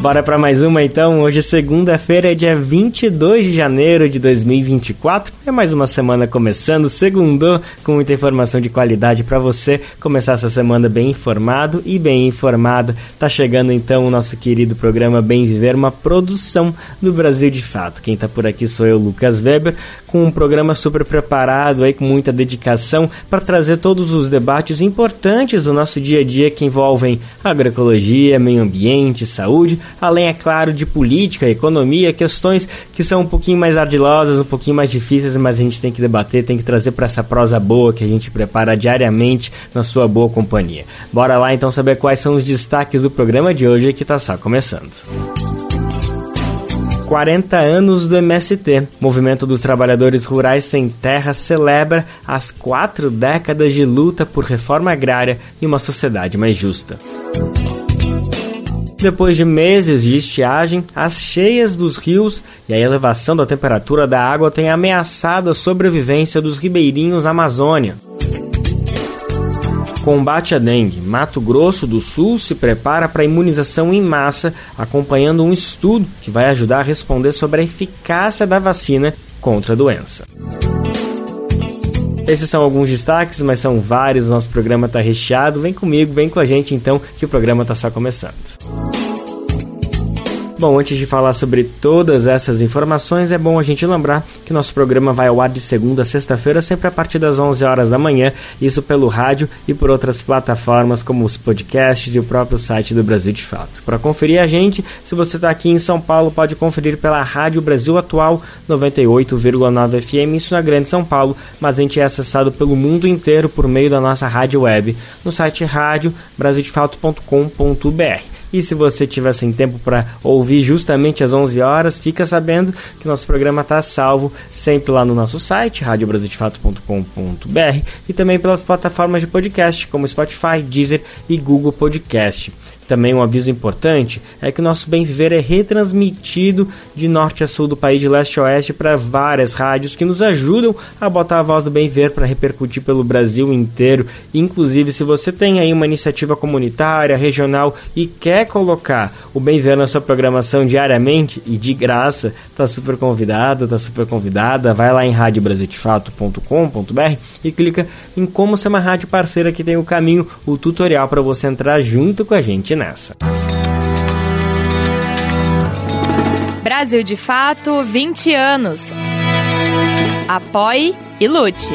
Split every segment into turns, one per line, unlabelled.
Bora para mais uma então. Hoje, segunda-feira, é dia 22 de janeiro de 2024. É mais uma semana começando, segundo, com muita informação de qualidade para você começar essa semana bem informado e bem informada. Tá chegando então o nosso querido programa Bem Viver, uma produção do Brasil de Fato. Quem tá por aqui sou eu, Lucas Weber, com um programa super preparado aí com muita dedicação para trazer todos os debates importantes do nosso dia a dia que envolvem agroecologia, meio ambiente, saúde além, é claro, de política, economia, questões que são um pouquinho mais ardilosas, um pouquinho mais difíceis, mas a gente tem que debater, tem que trazer para essa prosa boa que a gente prepara diariamente na sua boa companhia. Bora lá então saber quais são os destaques do programa de hoje que está só começando. 40 anos do MST. Movimento dos Trabalhadores Rurais Sem Terra celebra as quatro décadas de luta por reforma agrária e uma sociedade mais justa. Depois de meses de estiagem, as cheias dos rios e a elevação da temperatura da água têm ameaçado a sobrevivência dos ribeirinhos Amazônia. Combate à dengue. Mato Grosso do Sul se prepara para a imunização em massa, acompanhando um estudo que vai ajudar a responder sobre a eficácia da vacina contra a doença. Esses são alguns destaques, mas são vários. Nosso programa está recheado. Vem comigo, vem com a gente então, que o programa está só começando. Bom, antes de falar sobre todas essas informações, é bom a gente lembrar que nosso programa vai ao ar de segunda a sexta-feira, sempre a partir das 11 horas da manhã, isso pelo rádio e por outras plataformas como os podcasts e o próprio site do Brasil de Fato. Para conferir a gente, se você está aqui em São Paulo, pode conferir pela Rádio Brasil Atual 98,9 FM, isso na Grande São Paulo, mas a gente é acessado pelo mundo inteiro por meio da nossa rádio web no site rádio brasildefato.com.br. E se você tiver sem tempo para ouvir justamente às 11 horas, fica sabendo que nosso programa está salvo sempre lá no nosso site, radiobrasildefato.com.br e também pelas plataformas de podcast como Spotify, Deezer e Google Podcast. Também um aviso importante é que o nosso Bem Viver é retransmitido de norte a sul do país, de leste a oeste, para várias rádios que nos ajudam a botar a voz do Bem Viver para repercutir pelo Brasil inteiro. Inclusive, se você tem aí uma iniciativa comunitária, regional e quer colocar o Bem Viver na sua programação diariamente e de graça, tá super convidado, tá super convidada. Vai lá em radiobrasildefato.com.br e clica em como ser uma rádio parceira que tem o caminho, o tutorial para você entrar junto com a gente nessa.
Brasil de Fato 20 anos. Apoie e lute.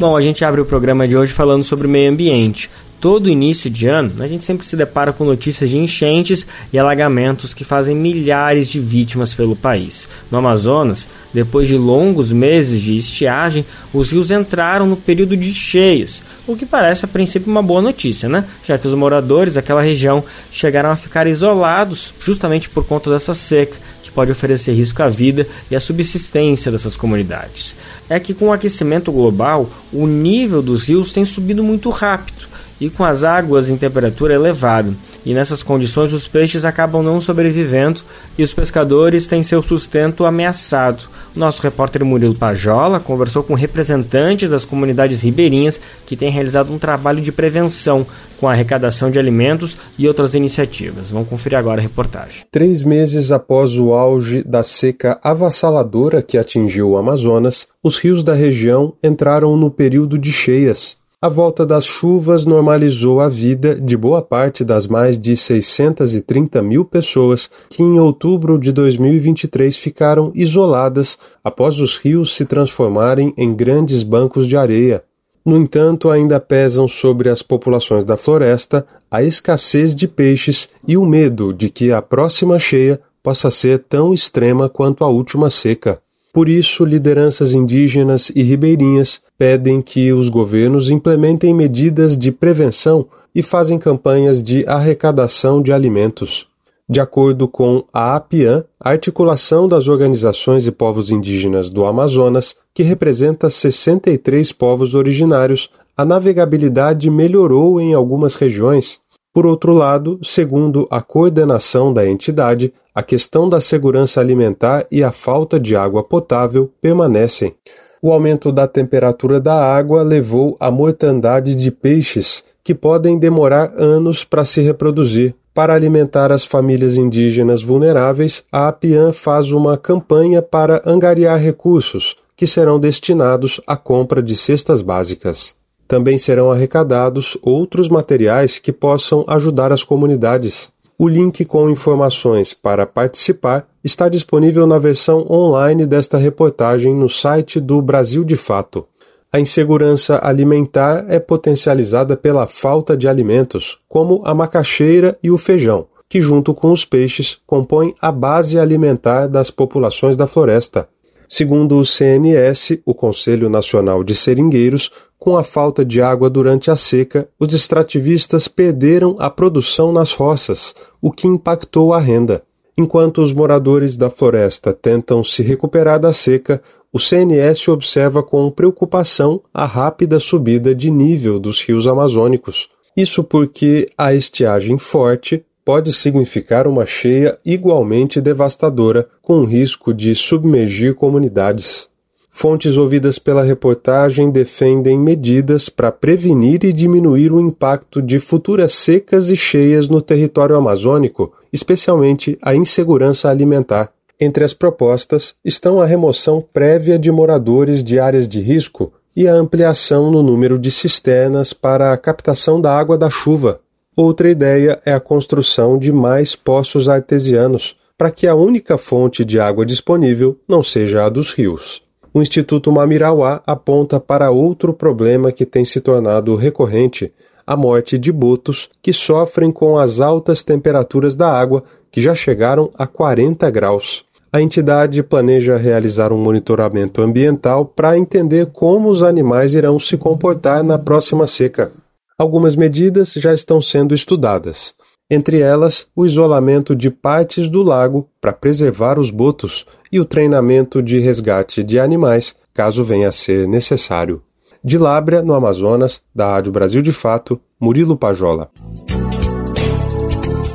Bom, a gente abre o programa de hoje falando sobre meio ambiente todo início de ano, a gente sempre se depara com notícias de enchentes e alagamentos que fazem milhares de vítimas pelo país. No Amazonas, depois de longos meses de estiagem, os rios entraram no período de cheias, o que parece a princípio uma boa notícia, né? Já que os moradores daquela região chegaram a ficar isolados justamente por conta dessa seca, que pode oferecer risco à vida e à subsistência dessas comunidades. É que com o aquecimento global, o nível dos rios tem subido muito rápido e com as águas em temperatura elevada. E nessas condições os peixes acabam não sobrevivendo e os pescadores têm seu sustento ameaçado. Nosso repórter Murilo Pajola conversou com representantes das comunidades ribeirinhas que têm realizado um trabalho de prevenção com a arrecadação de alimentos e outras iniciativas. Vamos conferir agora a reportagem.
Três meses após o auge da seca avassaladora que atingiu o Amazonas, os rios da região entraram no período de cheias. A volta das chuvas normalizou a vida de boa parte das mais de 630 mil pessoas que em outubro de 2023 ficaram isoladas após os rios se transformarem em grandes bancos de areia. No entanto, ainda pesam sobre as populações da floresta a escassez de peixes e o medo de que a próxima cheia possa ser tão extrema quanto a última seca. Por isso, lideranças indígenas e ribeirinhas pedem que os governos implementem medidas de prevenção e fazem campanhas de arrecadação de alimentos. De acordo com a APIAN, a Articulação das Organizações de Povos Indígenas do Amazonas, que representa 63 povos originários, a navegabilidade melhorou em algumas regiões. Por outro lado, segundo a coordenação da entidade, a questão da segurança alimentar e a falta de água potável permanecem. O aumento da temperatura da água levou à mortandade de peixes, que podem demorar anos para se reproduzir. Para alimentar as famílias indígenas vulneráveis, a APIAN faz uma campanha para angariar recursos, que serão destinados à compra de cestas básicas. Também serão arrecadados outros materiais que possam ajudar as comunidades. O link com informações para participar está disponível na versão online desta reportagem no site do Brasil de Fato. A insegurança alimentar é potencializada pela falta de alimentos, como a macaxeira e o feijão, que, junto com os peixes, compõem a base alimentar das populações da floresta. Segundo o CNS, o Conselho Nacional de Seringueiros, com a falta de água durante a seca, os extrativistas perderam a produção nas roças, o que impactou a renda. Enquanto os moradores da floresta tentam se recuperar da seca, o CNS observa com preocupação a rápida subida de nível dos rios amazônicos. Isso porque a estiagem forte pode significar uma cheia igualmente devastadora, com risco de submergir comunidades. Fontes ouvidas pela reportagem defendem medidas para prevenir e diminuir o impacto de futuras secas e cheias no território amazônico, especialmente a insegurança alimentar. Entre as propostas estão a remoção prévia de moradores de áreas de risco e a ampliação no número de cisternas para a captação da água da chuva. Outra ideia é a construção de mais poços artesianos, para que a única fonte de água disponível não seja a dos rios o Instituto Mamirauá aponta para outro problema que tem se tornado recorrente, a morte de botos que sofrem com as altas temperaturas da água, que já chegaram a 40 graus. A entidade planeja realizar um monitoramento ambiental para entender como os animais irão se comportar na próxima seca. Algumas medidas já estão sendo estudadas entre elas o isolamento de partes do lago para preservar os botos e o treinamento de resgate de animais, caso venha a ser necessário. De Lábrea, no Amazonas, da Rádio Brasil de Fato, Murilo Pajola.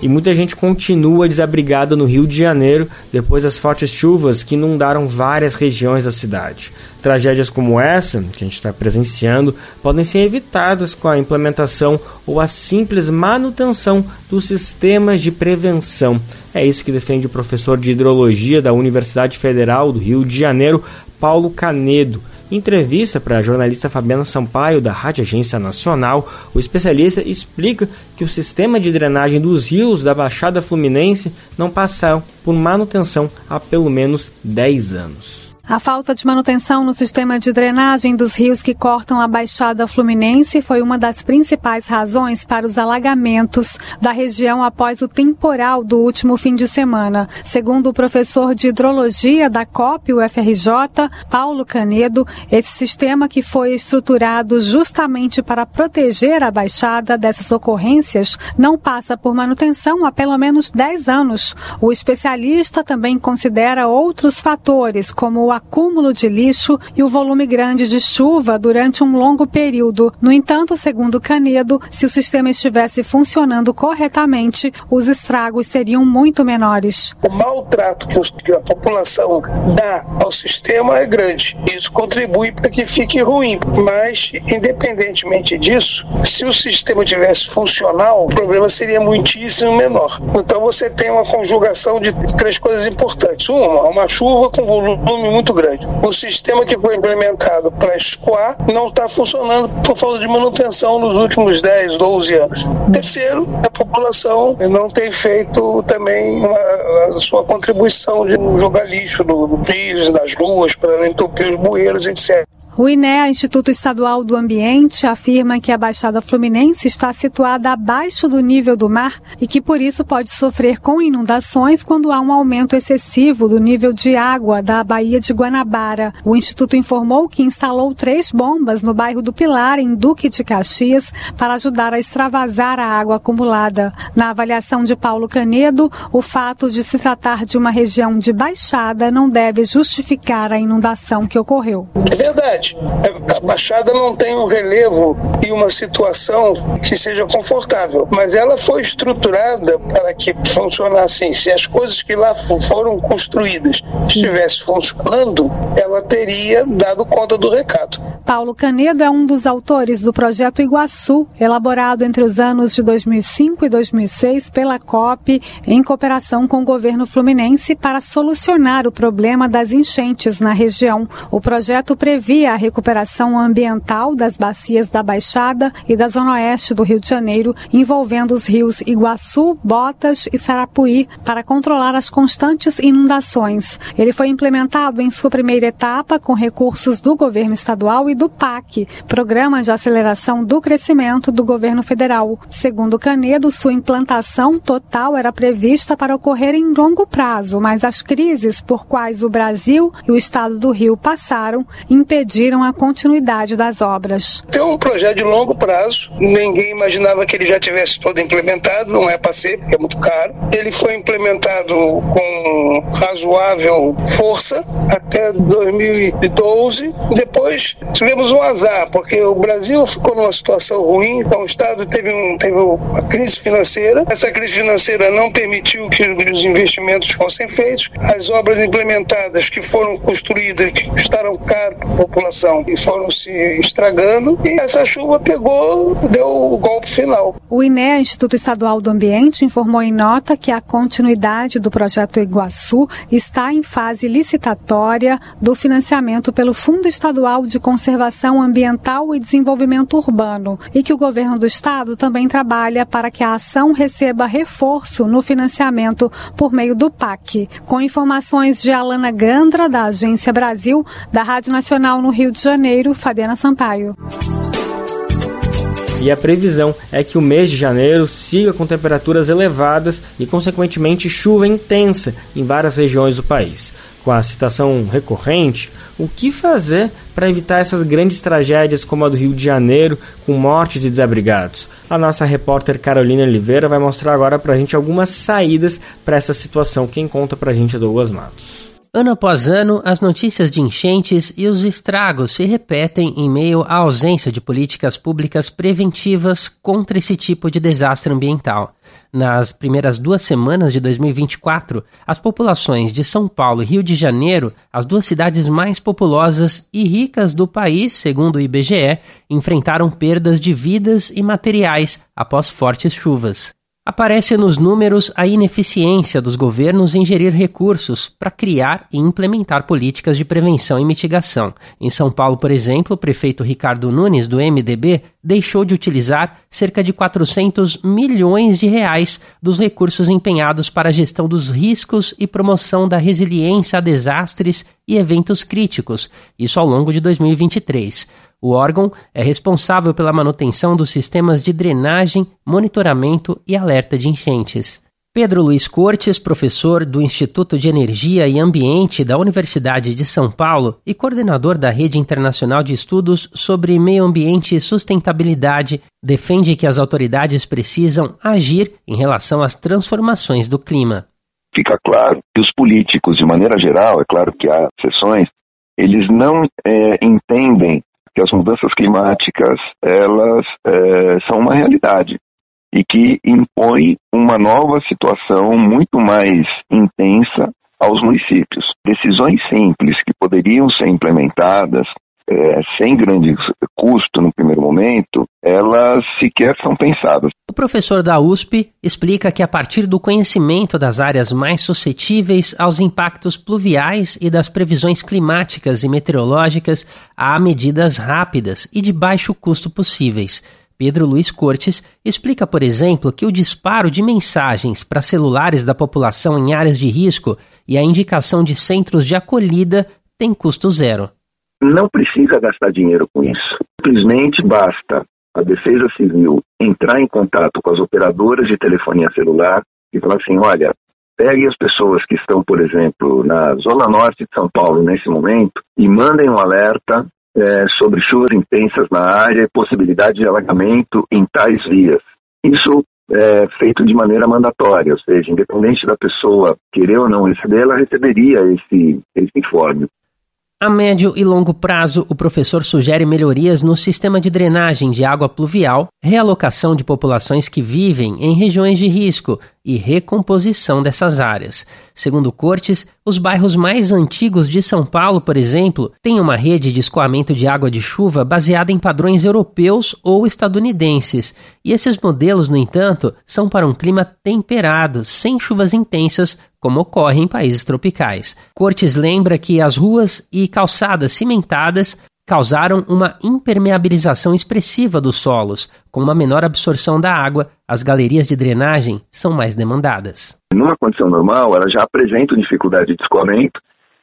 E muita gente continua desabrigada no Rio de Janeiro depois das fortes chuvas que inundaram várias regiões da cidade. Tragédias como essa, que a gente está presenciando, podem ser evitadas com a implementação ou a simples manutenção dos sistemas de prevenção. É isso que defende o professor de hidrologia da Universidade Federal do Rio de Janeiro, Paulo Canedo. Em entrevista para a jornalista Fabiana Sampaio, da Rádio Agência Nacional, o especialista explica que o sistema de drenagem dos rios da Baixada Fluminense não passaram por manutenção há pelo menos 10 anos.
A falta de manutenção no sistema de drenagem dos rios que cortam a Baixada Fluminense foi uma das principais razões para os alagamentos da região após o temporal do último fim de semana. Segundo o professor de hidrologia da COP, UFRJ, Paulo Canedo, esse sistema que foi estruturado justamente para proteger a Baixada dessas ocorrências não passa por manutenção há pelo menos 10 anos. O especialista também considera outros fatores, como o acúmulo de lixo e o volume grande de chuva durante um longo período. No entanto, segundo Canedo, se o sistema estivesse funcionando corretamente, os estragos seriam muito menores.
O maltrato que a população dá ao sistema é grande. Isso contribui para que fique ruim. Mas, independentemente disso, se o sistema tivesse funcional, o problema seria muitíssimo menor. Então você tem uma conjugação de três coisas importantes. Uma, uma chuva com volume muito muito grande. O sistema que foi implementado para escoar não está funcionando por falta de manutenção nos últimos 10, 12 anos. Terceiro, a população não tem feito também uma, a sua contribuição de jogar lixo no rios, nas ruas, para entupir os bueiros, etc.
O INEA, Instituto Estadual do Ambiente, afirma que a Baixada Fluminense está situada abaixo do nível do mar e que por isso pode sofrer com inundações quando há um aumento excessivo do nível de água da Baía de Guanabara. O Instituto informou que instalou três bombas no bairro do Pilar, em Duque de Caxias, para ajudar a extravasar a água acumulada. Na avaliação de Paulo Canedo, o fato de se tratar de uma região de baixada não deve justificar a inundação que ocorreu.
É verdade A Baixada não tem um relevo e uma situação que seja confortável, mas ela foi estruturada para que funcionasse. Se as coisas que lá foram construídas estivessem funcionando, ela teria dado conta do recado.
Paulo Canedo é um dos autores do projeto Iguaçu, elaborado entre os anos de 2005 e 2006 pela COP, em cooperação com o governo fluminense, para solucionar o problema das enchentes na região. O projeto previa a recuperação ambiental das bacias da Baixada e da Zona Oeste do Rio de Janeiro, envolvendo os rios Iguaçu, Botas e Sarapuí, para controlar as constantes inundações. Ele foi implementado em sua primeira etapa com recursos do governo estadual e do PAC, Programa de Aceleração do Crescimento do Governo Federal. Segundo Canedo, sua implantação total era prevista para ocorrer em longo prazo, mas as crises por quais o Brasil e o estado do Rio passaram impediram a continuidade das obras.
Tem um projeto de longo prazo, ninguém imaginava que ele já tivesse todo implementado, não é para ser, porque é muito caro. Ele foi implementado com razoável força até 2012. Depois tivemos um azar, porque o Brasil ficou numa situação ruim, então o Estado teve, um, teve uma crise financeira. Essa crise financeira não permitiu que os investimentos fossem feitos. As obras implementadas que foram construídas, que custaram caro para a população e foram se estragando, e essa chuva pegou, deu o golpe final.
O INEA, Instituto Estadual do Ambiente, informou em nota que a continuidade do projeto Iguaçu está em fase licitatória do financiamento pelo Fundo Estadual de Conservação Ambiental e Desenvolvimento Urbano e que o governo do estado também trabalha para que a ação receba reforço no financiamento por meio do PAC. Com informações de Alana Gandra, da Agência Brasil, da Rádio Nacional no Rio de Janeiro, Fabiana Sampaio.
E a previsão é que o mês de janeiro siga com temperaturas elevadas e, consequentemente, chuva intensa em várias regiões do país. Com a situação recorrente, o que fazer para evitar essas grandes tragédias como a do Rio de Janeiro, com mortes e desabrigados? A nossa repórter Carolina Oliveira vai mostrar agora para a gente algumas saídas para essa situação. Quem conta para a gente é Douglas Matos.
Ano após ano, as notícias de enchentes e os estragos se repetem em meio à ausência de políticas públicas preventivas contra esse tipo de desastre ambiental. Nas primeiras duas semanas de 2024, as populações de São Paulo e Rio de Janeiro, as duas cidades mais populosas e ricas do país, segundo o IBGE, enfrentaram perdas de vidas e materiais após fortes chuvas. Aparece nos números a ineficiência dos governos em gerir recursos para criar e implementar políticas de prevenção e mitigação. Em São Paulo, por exemplo, o prefeito Ricardo Nunes, do MDB, deixou de utilizar cerca de 400 milhões de reais dos recursos empenhados para a gestão dos riscos e promoção da resiliência a desastres e eventos críticos, isso ao longo de 2023. O órgão é responsável pela manutenção dos sistemas de drenagem, monitoramento e alerta de enchentes. Pedro Luiz Cortes, professor do Instituto de Energia e Ambiente da Universidade de São Paulo e coordenador da Rede Internacional de Estudos sobre Meio Ambiente e Sustentabilidade, defende que as autoridades precisam agir em relação às transformações do clima.
Fica claro que os políticos, de maneira geral, é claro que há exceções, eles não é, entendem que as mudanças climáticas elas é, são uma realidade e que impõe uma nova situação muito mais intensa aos municípios. Decisões simples que poderiam ser implementadas é, sem grande custo no primeiro momento, elas sequer são pensadas.
O professor da USP explica que, a partir do conhecimento das áreas mais suscetíveis aos impactos pluviais e das previsões climáticas e meteorológicas, há medidas rápidas e de baixo custo possíveis. Pedro Luiz Cortes explica, por exemplo, que o disparo de mensagens para celulares da população em áreas de risco e a indicação de centros de acolhida tem custo zero
não precisa gastar dinheiro com isso. Simplesmente basta a Defesa Civil entrar em contato com as operadoras de telefonia celular e falar assim: olha, pegue as pessoas que estão, por exemplo, na zona norte de São Paulo nesse momento e mandem um alerta é, sobre chuvas intensas na área e possibilidade de alagamento em tais vias. Isso é feito de maneira mandatória, ou seja, independente da pessoa querer ou não receber, ela receberia esse, esse informe.
A médio e longo prazo, o professor sugere melhorias no sistema de drenagem de água pluvial, realocação de populações que vivem em regiões de risco e recomposição dessas áreas. Segundo Cortes, os bairros mais antigos de São Paulo, por exemplo, têm uma rede de escoamento de água de chuva baseada em padrões europeus ou estadunidenses, e esses modelos, no entanto, são para um clima temperado, sem chuvas intensas, como ocorre em países tropicais. Cortes lembra que as ruas e calçadas cimentadas causaram uma impermeabilização expressiva dos solos. Com uma menor absorção da água, as galerias de drenagem são mais demandadas.
Numa condição normal, elas já apresentam dificuldade de escoamento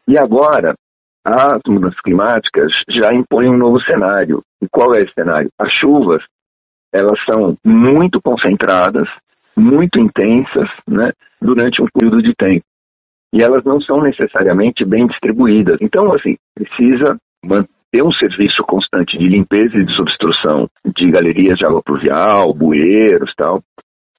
e agora as mudanças climáticas já impõem um novo cenário. E qual é esse cenário? As chuvas, elas são muito concentradas, muito intensas, né? durante um período de tempo. E elas não são necessariamente bem distribuídas. Então, assim, precisa manter um serviço constante de limpeza e desobstrução de galerias de água pluvial, bueiros tal.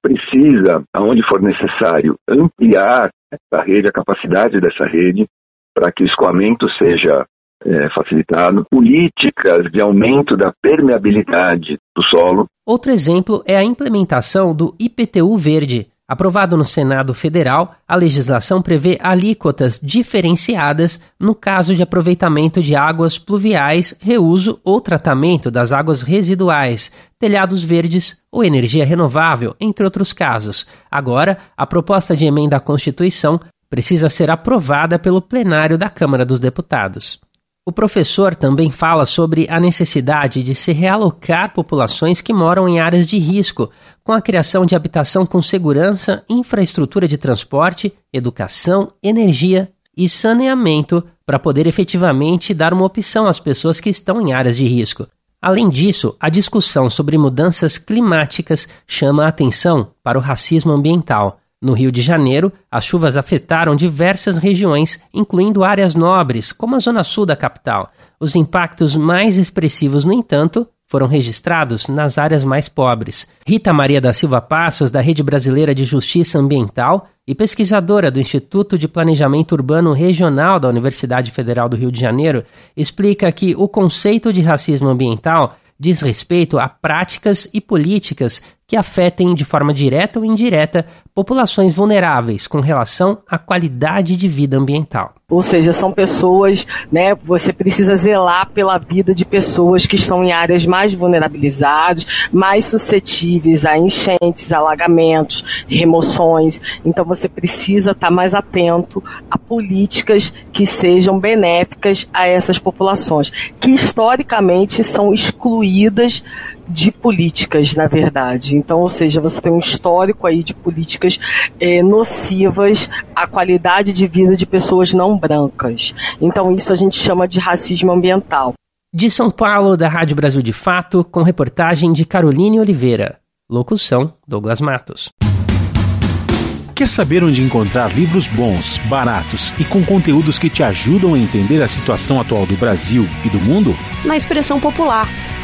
Precisa, aonde for necessário, ampliar a rede, a capacidade dessa rede, para que o escoamento seja é, facilitado, políticas de aumento da permeabilidade do solo.
Outro exemplo é a implementação do IPTU verde, Aprovado no Senado Federal, a legislação prevê alíquotas diferenciadas no caso de aproveitamento de águas pluviais, reuso ou tratamento das águas residuais, telhados verdes ou energia renovável, entre outros casos. Agora, a proposta de emenda à Constituição precisa ser aprovada pelo plenário da Câmara dos Deputados. O professor também fala sobre a necessidade de se realocar populações que moram em áreas de risco, com a criação de habitação com segurança, infraestrutura de transporte, educação, energia e saneamento para poder efetivamente dar uma opção às pessoas que estão em áreas de risco. Além disso, a discussão sobre mudanças climáticas chama a atenção para o racismo ambiental. No Rio de Janeiro, as chuvas afetaram diversas regiões, incluindo áreas nobres, como a zona sul da capital. Os impactos mais expressivos, no entanto, foram registrados nas áreas mais pobres. Rita Maria da Silva Passos, da Rede Brasileira de Justiça Ambiental e pesquisadora do Instituto de Planejamento Urbano Regional da Universidade Federal do Rio de Janeiro, explica que o conceito de racismo ambiental diz respeito a práticas e políticas que afetem de forma direta ou indireta populações vulneráveis com relação à qualidade de vida ambiental.
Ou seja, são pessoas, né? Você precisa zelar pela vida de pessoas que estão em áreas mais vulnerabilizadas, mais suscetíveis a enchentes, alagamentos, remoções. Então você precisa estar mais atento a políticas que sejam benéficas a essas populações, que historicamente são excluídas de políticas, na verdade. Então, ou seja, você tem um histórico aí de políticas é, nocivas à qualidade de vida de pessoas não brancas. Então, isso a gente chama de racismo ambiental.
De São Paulo, da Rádio Brasil de Fato, com reportagem de Caroline Oliveira. Locução: Douglas Matos.
Quer saber onde encontrar livros bons, baratos e com conteúdos que te ajudam a entender a situação atual do Brasil e do mundo?
Na expressão popular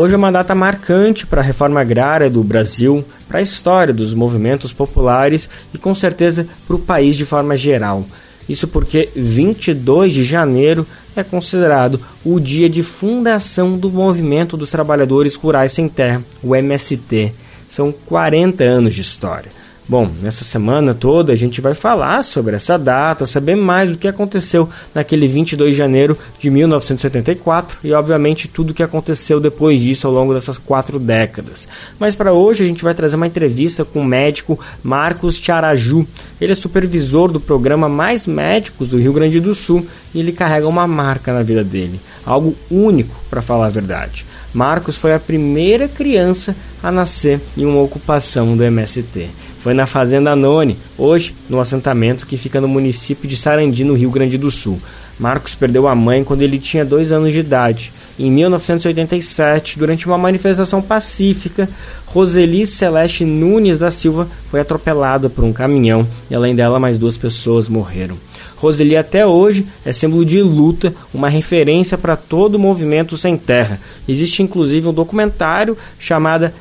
Hoje é uma data marcante para a reforma agrária do Brasil, para a história dos movimentos populares e com certeza para o país de forma geral. Isso porque 22 de janeiro é considerado o dia de fundação do Movimento dos Trabalhadores Rurais Sem Terra, o MST. São 40 anos de história. Bom, nessa semana toda a gente vai falar sobre essa data, saber mais do que aconteceu naquele 22 de janeiro de 1974 e, obviamente, tudo o que aconteceu depois disso ao longo dessas quatro décadas. Mas para hoje a gente vai trazer uma entrevista com o médico Marcos Tiaraju. Ele é supervisor do programa Mais Médicos do Rio Grande do Sul e ele carrega uma marca na vida dele. algo único, para falar a verdade. Marcos foi a primeira criança a nascer em uma ocupação do MST. Foi na Fazenda None, hoje no assentamento que fica no município de Sarandi, no Rio Grande do Sul. Marcos perdeu a mãe quando ele tinha dois anos de idade. Em 1987, durante uma manifestação pacífica, Roseli Celeste Nunes da Silva foi atropelada por um caminhão e, além dela, mais duas pessoas morreram. Roseli até hoje é símbolo de luta, uma referência para todo o movimento sem terra. Existe inclusive um documentário chamado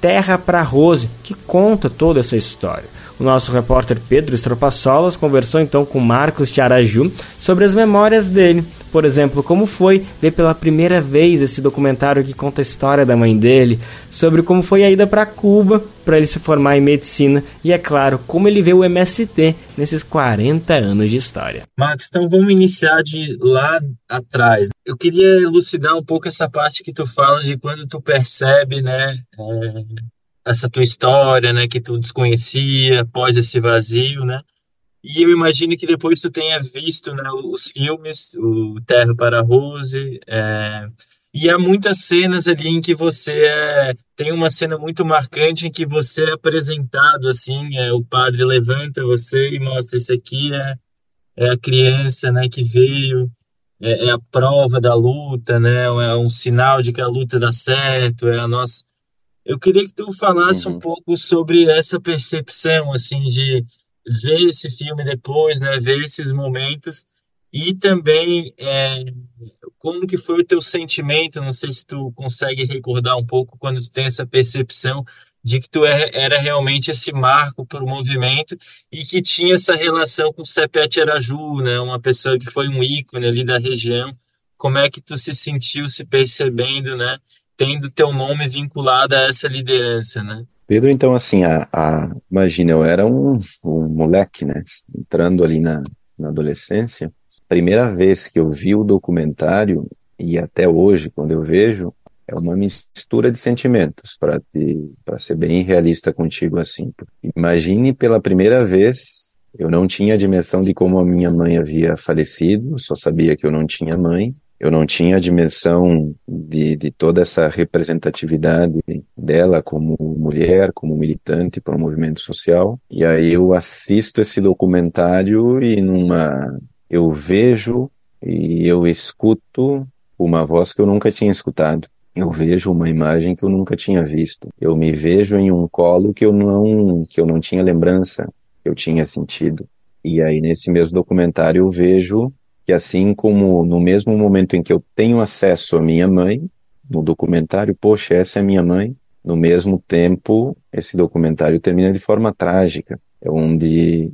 Terra para Rose, que conta toda essa história. O nosso repórter Pedro Estropaçolas conversou então com Marcos Tiaraju sobre as memórias dele. Por exemplo, como foi ver pela primeira vez esse documentário que conta a história da mãe dele, sobre como foi a ida para Cuba para ele se formar em medicina e, é claro, como ele vê o MST nesses 40 anos de história.
Marcos, então vamos iniciar de lá atrás. Eu queria elucidar um pouco essa parte que tu fala de quando tu percebe, né, é essa tua história, né, que tu desconhecia após esse vazio, né? E eu imagino que depois tu tenha visto, né, os filmes, o Terra para Rose, é, e há muitas cenas ali em que você é, tem uma cena muito marcante em que você é apresentado assim, é, o padre levanta você e mostra isso aqui é, é a criança, né, que veio, é, é a prova da luta, né, é um sinal de que a luta dá certo, é a nossa eu queria que tu falasse uhum. um pouco sobre essa percepção, assim, de ver esse filme depois, né, ver esses momentos e também é, como que foi o teu sentimento, não sei se tu consegue recordar um pouco quando tu tem essa percepção de que tu era realmente esse marco para o movimento e que tinha essa relação com o Sepete Araju, né, uma pessoa que foi um ícone ali da região, como é que tu se sentiu se percebendo, né, tendo teu nome vinculado a essa liderança, né?
Pedro, então, assim, a, a, imagina, eu era um, um moleque, né? Entrando ali na, na adolescência. Primeira vez que eu vi o documentário, e até hoje, quando eu vejo, é uma mistura de sentimentos, para ser bem realista contigo, assim. Imagine pela primeira vez, eu não tinha a dimensão de como a minha mãe havia falecido, só sabia que eu não tinha mãe, eu não tinha a dimensão de, de toda essa representatividade dela como mulher, como militante para o movimento social. E aí eu assisto esse documentário e numa eu vejo e eu escuto uma voz que eu nunca tinha escutado. Eu vejo uma imagem que eu nunca tinha visto. Eu me vejo em um colo que eu não que eu não tinha lembrança, que eu tinha sentido. E aí nesse mesmo documentário eu vejo que assim como no mesmo momento em que eu tenho acesso à minha mãe, no documentário, poxa, essa é minha mãe, no mesmo tempo, esse documentário termina de forma trágica, é onde,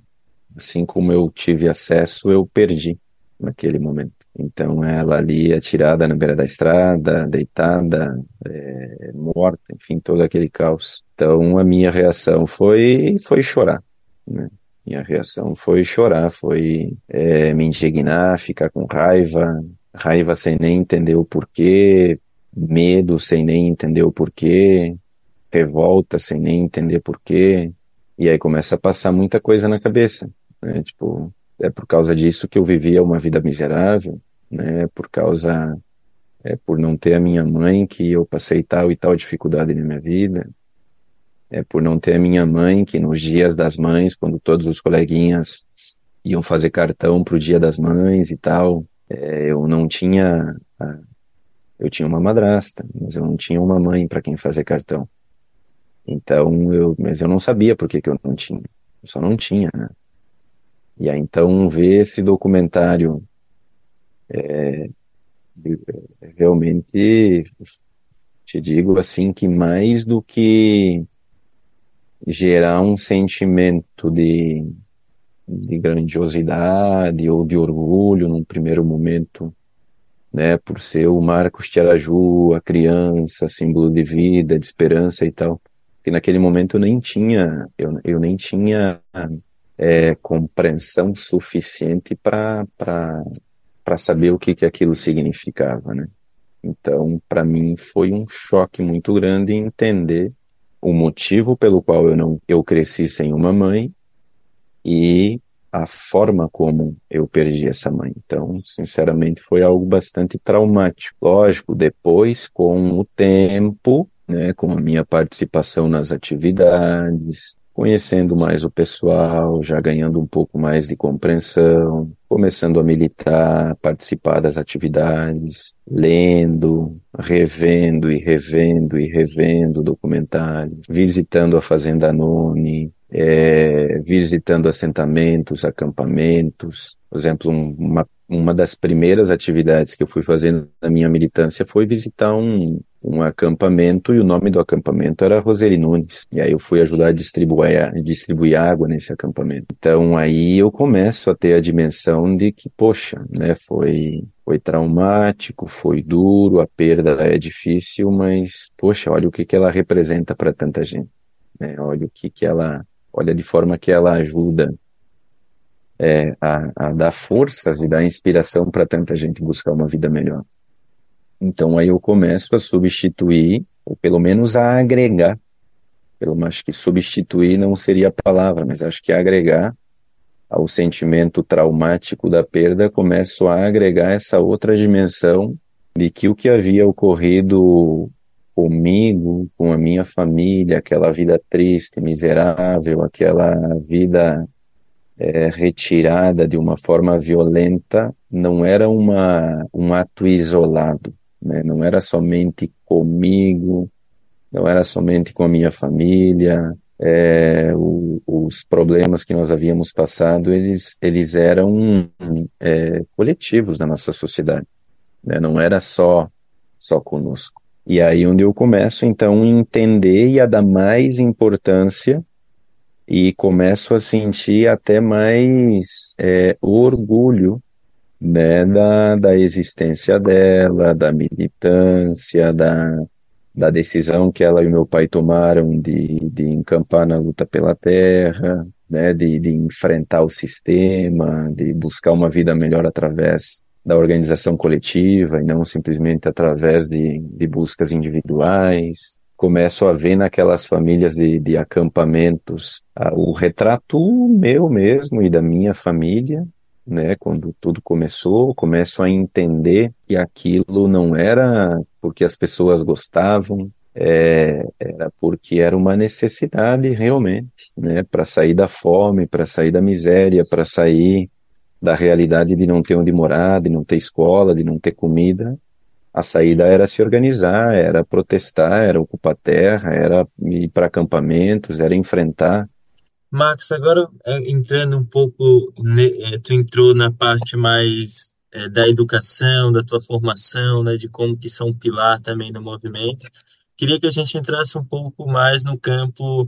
assim como eu tive acesso, eu perdi naquele momento. Então, ela ali atirada na beira da estrada, deitada, é, morta, enfim, todo aquele caos. Então, a minha reação foi, foi chorar. Né? Minha reação foi chorar, foi é, me indignar, ficar com raiva, raiva sem nem entender o porquê, medo sem nem entender o porquê, revolta sem nem entender porquê. E aí começa a passar muita coisa na cabeça. Né? Tipo, é por causa disso que eu vivia uma vida miserável, né? Por causa, é por não ter a minha mãe que eu passei tal e tal dificuldade na minha vida é, por não ter a minha mãe, que nos dias das mães, quando todos os coleguinhas iam fazer cartão para o dia das mães e tal, é, eu não tinha. Eu tinha uma madrasta, mas eu não tinha uma mãe para quem fazer cartão. Então, eu, mas eu não sabia por que, que eu não tinha. Eu só não tinha, né? E aí, então, ver esse documentário é, realmente te digo assim que mais do que gerar um sentimento de, de grandiosidade ou de orgulho num primeiro momento, né, por ser o Marcos Tiaraju, a criança, símbolo de vida, de esperança e tal. Que naquele momento eu nem tinha, eu, eu nem tinha é, compreensão suficiente para para saber o que que aquilo significava, né? Então, para mim foi um choque muito grande entender o motivo pelo qual eu não eu cresci sem uma mãe e a forma como eu perdi essa mãe. Então, sinceramente, foi algo bastante traumático. Lógico, depois, com o tempo, né, com a minha participação nas atividades, conhecendo mais o pessoal, já ganhando um pouco mais de compreensão, começando a militar, participar das atividades, lendo, revendo e revendo e revendo documentários, visitando a Fazenda Noni, é, visitando assentamentos, acampamentos. Por exemplo, uma, uma das primeiras atividades que eu fui fazendo na minha militância foi visitar um, um acampamento e o nome do acampamento era Roseli Nunes. E aí eu fui ajudar a distribuir, distribuir água nesse acampamento. Então aí eu começo a ter a dimensão de que, poxa, né, foi, foi traumático, foi duro, a perda é difícil, mas, poxa, olha o que, que ela representa para tanta gente. Né? Olha o que, que ela, olha de forma que ela ajuda é, a, a dar forças e dar inspiração para tanta gente buscar uma vida melhor. Então aí eu começo a substituir, ou pelo menos a agregar, pelo acho que substituir não seria a palavra, mas acho que agregar ao sentimento traumático da perda, começo a agregar essa outra dimensão de que o que havia ocorrido comigo, com a minha família, aquela vida triste, miserável, aquela vida é, retirada de uma forma violenta, não era uma, um ato isolado, né? Não era somente comigo, não era somente com a minha família, é, o, os problemas que nós havíamos passado, eles, eles eram é, coletivos na nossa sociedade, né? não era só, só conosco. E aí onde eu começo então a entender e a dar mais importância e começo a sentir até mais é, orgulho né, da, da existência dela, da militância, da, da decisão que ela e meu pai tomaram de, de encampar na luta pela terra, né, de, de enfrentar o sistema, de buscar uma vida melhor através da organização coletiva e não simplesmente através de, de buscas individuais. Começo a ver naquelas famílias de, de acampamentos ah, o retrato meu mesmo e da minha família, né, quando tudo começou, começo a entender que aquilo não era porque as pessoas gostavam, é, era porque era uma necessidade realmente, né, para sair da fome, para sair da miséria, para sair da realidade de não ter onde morar, de não ter escola, de não ter comida. A saída era se organizar, era protestar, era ocupar terra, era ir para acampamentos, era enfrentar
Max, agora é, entrando um pouco, é, tu entrou na parte mais é, da educação, da tua formação, né, de como que são pilar também no movimento. Queria que a gente entrasse um pouco mais no campo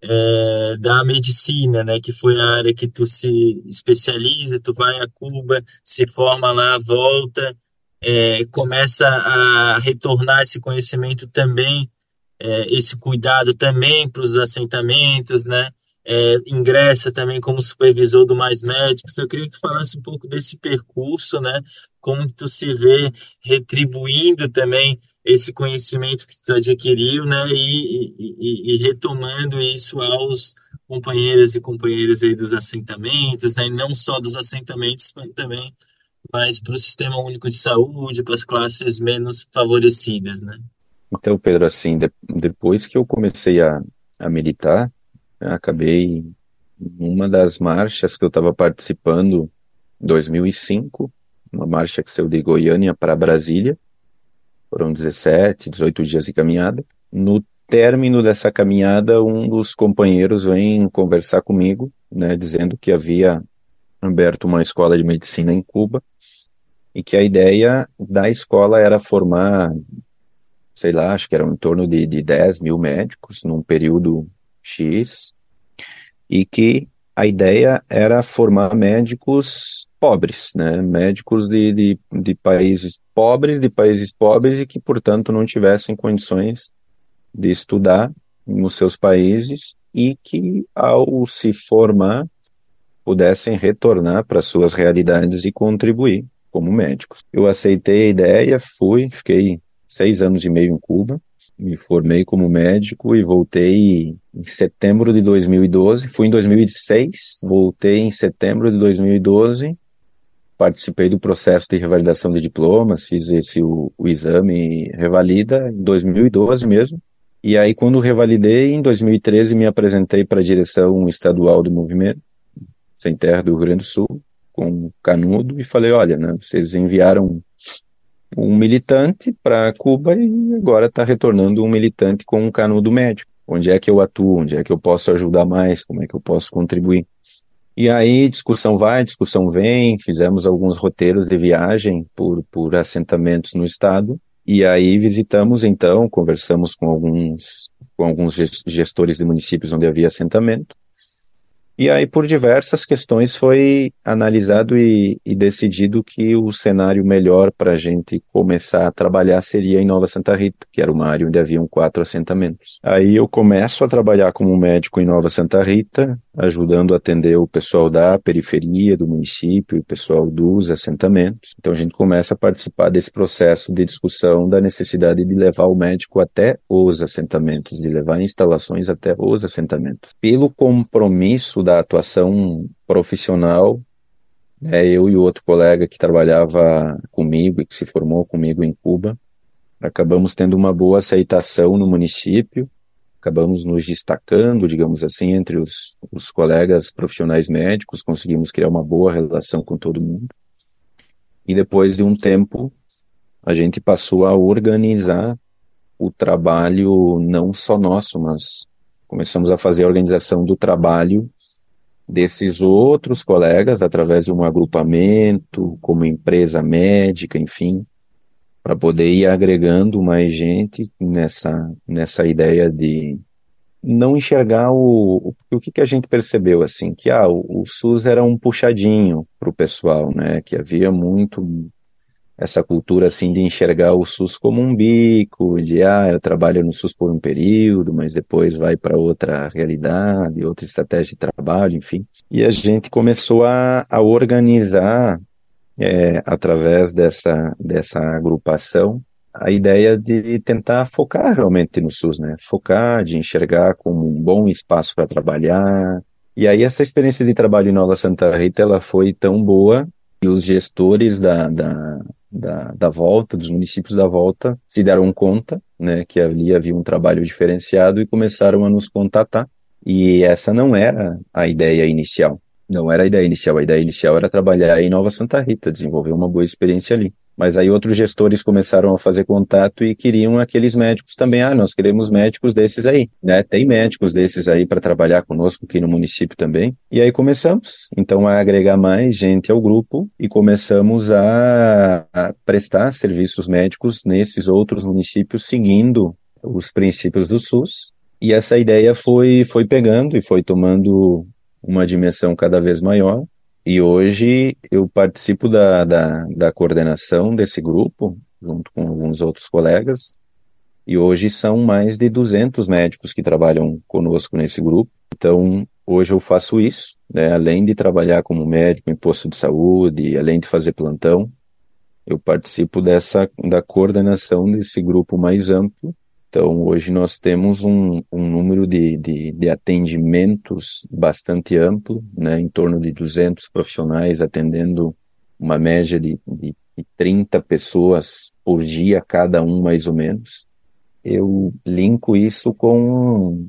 é, da medicina, né, que foi a área que tu se especializa, tu vai a Cuba, se forma lá, volta, é, começa a retornar esse conhecimento também, é, esse cuidado também para os assentamentos, né? É, ingressa também como supervisor do Mais Médicos. Eu queria que tu falasse um pouco desse percurso, né? Como tu se vê retribuindo também esse conhecimento que tu adquiriu, né? E, e, e retomando isso aos companheiros e companheiras aí dos assentamentos, né? E não só dos assentamentos, mas também mas para o Sistema Único de Saúde, para as classes menos favorecidas, né?
Então, Pedro, assim, de, depois que eu comecei a, a militar, acabei uma das marchas que eu estava participando em 2005, uma marcha que saiu de Goiânia para Brasília, foram 17, 18 dias de caminhada. No término dessa caminhada, um dos companheiros vem conversar comigo, né, dizendo que havia aberto uma escola de medicina em Cuba e que a ideia da escola era formar, sei lá, acho que era em torno de, de 10 mil médicos num período X, e que a ideia era formar médicos pobres, né? médicos de, de, de países pobres, de países pobres e que, portanto, não tivessem condições de estudar nos seus países e que, ao se formar, pudessem retornar para suas realidades e contribuir como médicos. Eu aceitei a ideia, fui, fiquei seis anos e meio em Cuba, Me formei como médico e voltei em setembro de 2012. Fui em 2006, voltei em setembro de 2012. Participei do processo de revalidação de diplomas, fiz esse o, o exame revalida em 2012 mesmo. E aí, quando revalidei, em 2013, me apresentei para a direção estadual do movimento, Sem Terra do Rio Grande do Sul, com Canudo, e falei: olha, né, vocês enviaram um militante para Cuba e agora está retornando um militante com um canudo médico. Onde é que eu atuo? Onde é que eu posso ajudar mais? Como é que eu posso contribuir? E aí, discussão vai, discussão vem, fizemos alguns roteiros de viagem por, por assentamentos no estado, e aí visitamos então, conversamos com alguns, com alguns gestores de municípios onde havia assentamento, e aí, por diversas questões, foi analisado e, e decidido que o cenário melhor para a gente começar a trabalhar seria em Nova Santa Rita, que era uma área onde haviam quatro assentamentos. Aí eu começo a trabalhar como médico em Nova Santa Rita, ajudando a atender o pessoal da periferia do município o pessoal dos assentamentos. Então a gente começa a participar desse processo de discussão da necessidade de levar o médico até os assentamentos, de levar instalações até os assentamentos. Pelo compromisso da atuação profissional, é, eu e outro colega que trabalhava comigo e que se formou comigo em Cuba, acabamos tendo uma boa aceitação no município, acabamos nos destacando, digamos assim, entre os, os colegas profissionais médicos, conseguimos criar uma boa relação com todo mundo. E depois de um tempo, a gente passou a organizar o trabalho não só nosso, mas começamos a fazer a organização do trabalho desses outros colegas através de um agrupamento, como empresa médica, enfim, para poder ir agregando mais gente nessa, nessa ideia de não enxergar o, o, que, que a gente percebeu assim que ah, o, o SUS era um puxadinho para o pessoal né que havia muito essa cultura assim de enxergar o SUS como um bico, de ah, eu trabalho no SUS por um período, mas depois vai para outra realidade, outra estratégia de trabalho, enfim. E a gente começou a, a organizar é, através dessa dessa agrupação a ideia de tentar focar realmente no SUS, né? Focar, de enxergar como um bom espaço para trabalhar. E aí essa experiência de trabalho em Nova Santa Rita, ela foi tão boa e os gestores da, da, da, da volta, dos municípios da volta, se deram conta né, que ali havia um trabalho diferenciado e começaram a nos contatar. E essa não era a ideia inicial. Não era a ideia inicial. A ideia inicial era trabalhar em Nova Santa Rita, desenvolver uma boa experiência ali. Mas aí outros gestores começaram a fazer contato e queriam aqueles médicos também. Ah, nós queremos médicos desses aí, né? Tem médicos desses aí para trabalhar conosco aqui no município também. E aí começamos, então, a agregar mais gente ao grupo e começamos a, a prestar serviços médicos nesses outros municípios, seguindo os princípios do SUS. E essa ideia foi, foi pegando e foi tomando uma dimensão cada vez maior. E hoje eu participo da, da, da coordenação desse grupo, junto com alguns outros colegas, e hoje são mais de 200 médicos que trabalham conosco nesse grupo. Então, hoje eu faço isso, né? além de trabalhar como médico em posto de saúde, além de fazer plantão, eu participo dessa da coordenação desse grupo mais amplo então, hoje nós temos um, um número de, de, de, atendimentos bastante amplo, né, em torno de 200 profissionais atendendo uma média de, de, de 30 pessoas por dia, cada um mais ou menos. Eu linko isso com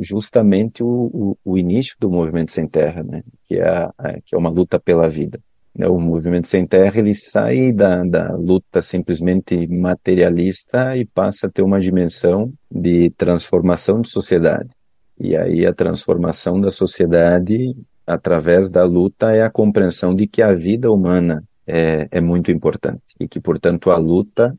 justamente o, o, o início do Movimento Sem Terra, né, que é, que é uma luta pela vida. Né, o movimento sem terra ele sai da, da luta simplesmente materialista e passa a ter uma dimensão de transformação de sociedade. E aí a transformação da sociedade através da luta é a compreensão de que a vida humana é, é muito importante e que, portanto, a luta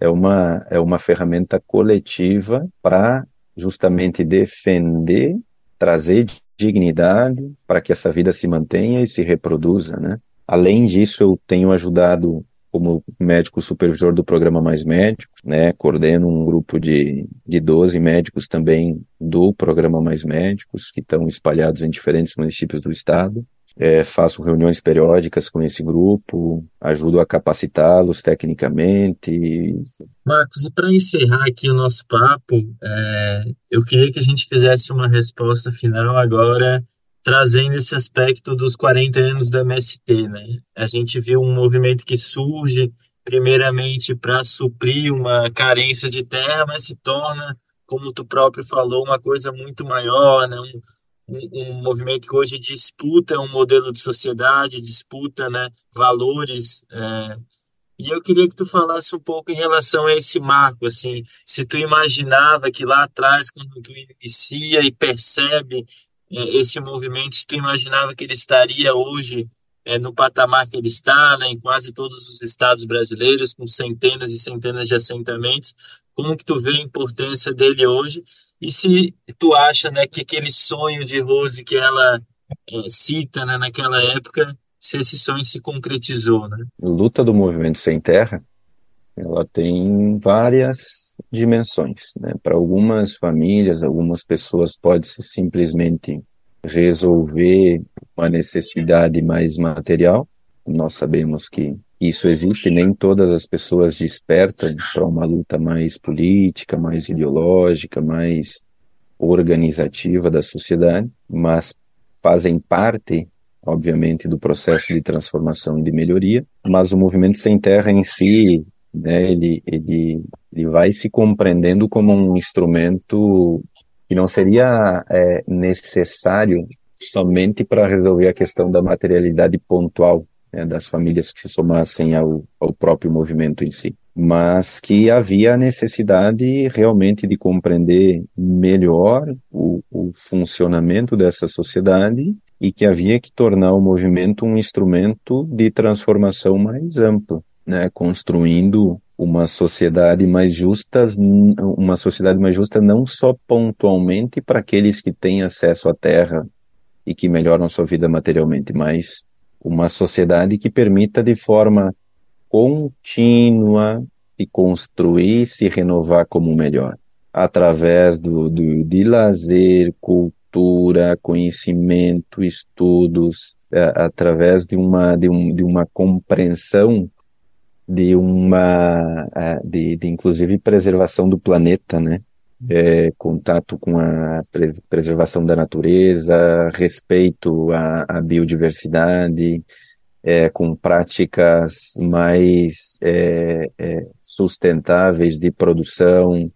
é uma, é uma ferramenta coletiva para justamente defender, trazer dignidade para que essa vida se mantenha e se reproduza, né? Além disso, eu tenho ajudado como médico supervisor do programa Mais Médicos, né, coordeno um grupo de, de 12 médicos também do programa Mais Médicos, que estão espalhados em diferentes municípios do estado. é, faço reuniões periódicas com esse grupo, ajudo a capacitá-los tecnicamente.
Marcos, e para encerrar aqui o nosso papo, é, eu queria que a gente fizesse uma resposta final agora, trazendo esse aspecto dos 40 anos do MST. Né? A gente viu um movimento que surge, primeiramente, para suprir uma carência de terra, mas se torna, como tu próprio falou, uma coisa muito maior, né? um, um, um, movimento que hoje disputa um modelo de sociedade, disputa né, valores. É, e eu queria que tu falasse um pouco em relação a esse marco, assim, se tu imaginava que lá atrás, quando tu inicia e percebe esse movimento, se tu imaginava que ele estaria hoje é, no patamar que ele está, né, em quase todos os estados brasileiros, com centenas e centenas de assentamentos, como que tu vê a importância dele hoje e se tu acha, né, que aquele sonho de Rose que ela é, cita, né, naquela época, se esse sonho se concretizou, né?
Luta do movimento sem terra, ela tem várias dimensões, né? Para algumas famílias, algumas pessoas pode ser simplesmente resolver uma necessidade mais material. Nós sabemos que isso existe, nem todas as pessoas despertam para uma luta mais política, mais ideológica, mais organizativa da sociedade, mas fazem parte, obviamente, do processo de transformação e de melhoria. Mas o movimento sem terra em si, né, ele, ele, ele vai se compreendendo como um instrumento que não seria é, necessário somente para resolver a questão da materialidade pontual né, das famílias que se somassem ao, ao próprio movimento em si, mas que havia a necessidade realmente de compreender melhor o, o funcionamento dessa sociedade e que havia que tornar o movimento um instrumento de transformação mais amplo, né, construindo uma sociedade mais justa, uma sociedade mais justa não só pontualmente para aqueles que têm acesso à terra e que melhoram sua vida materialmente, mas uma sociedade que permita de forma contínua se construir, se renovar como melhor, através do, do, de lazer, cultura, conhecimento, estudos, é, através de uma, de, um, de uma compreensão de uma, é, de, de inclusive preservação do planeta, né? é, contato com a preservação da natureza, respeito à, à biodiversidade, é, com práticas mais é, é, sustentáveis de produção,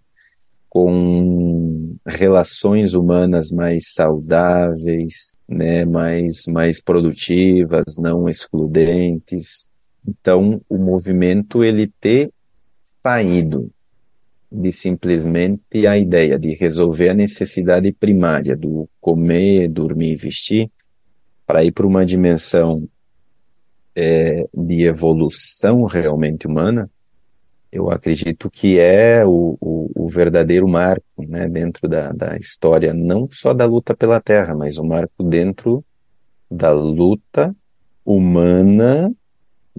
com relações humanas mais saudáveis, né, mais, mais produtivas, não excludentes. Então, o movimento ele ter saído de simplesmente a ideia de resolver a necessidade primária do comer, dormir vestir, para ir para uma dimensão é, de evolução realmente humana, eu acredito que é o, o, o verdadeiro marco né, dentro da, da história, não só da luta pela Terra, mas o marco dentro da luta humana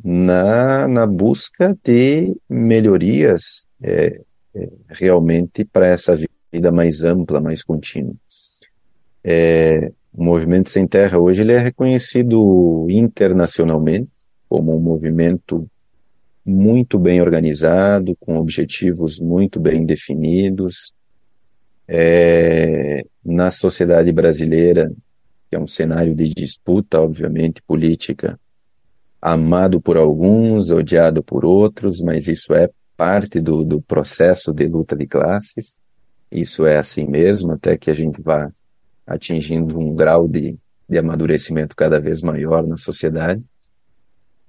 na, na busca de melhorias é, realmente para essa vida mais ampla, mais contínua. É, o Movimento Sem Terra hoje ele é reconhecido internacionalmente como um movimento muito bem organizado, com objetivos muito bem definidos. É, na sociedade brasileira, que é um cenário de disputa, obviamente, política, amado por alguns, odiado por outros, mas isso é parte do, do processo de luta de classes. Isso é assim mesmo, até que a gente vá atingindo um grau de, de amadurecimento cada vez maior na sociedade.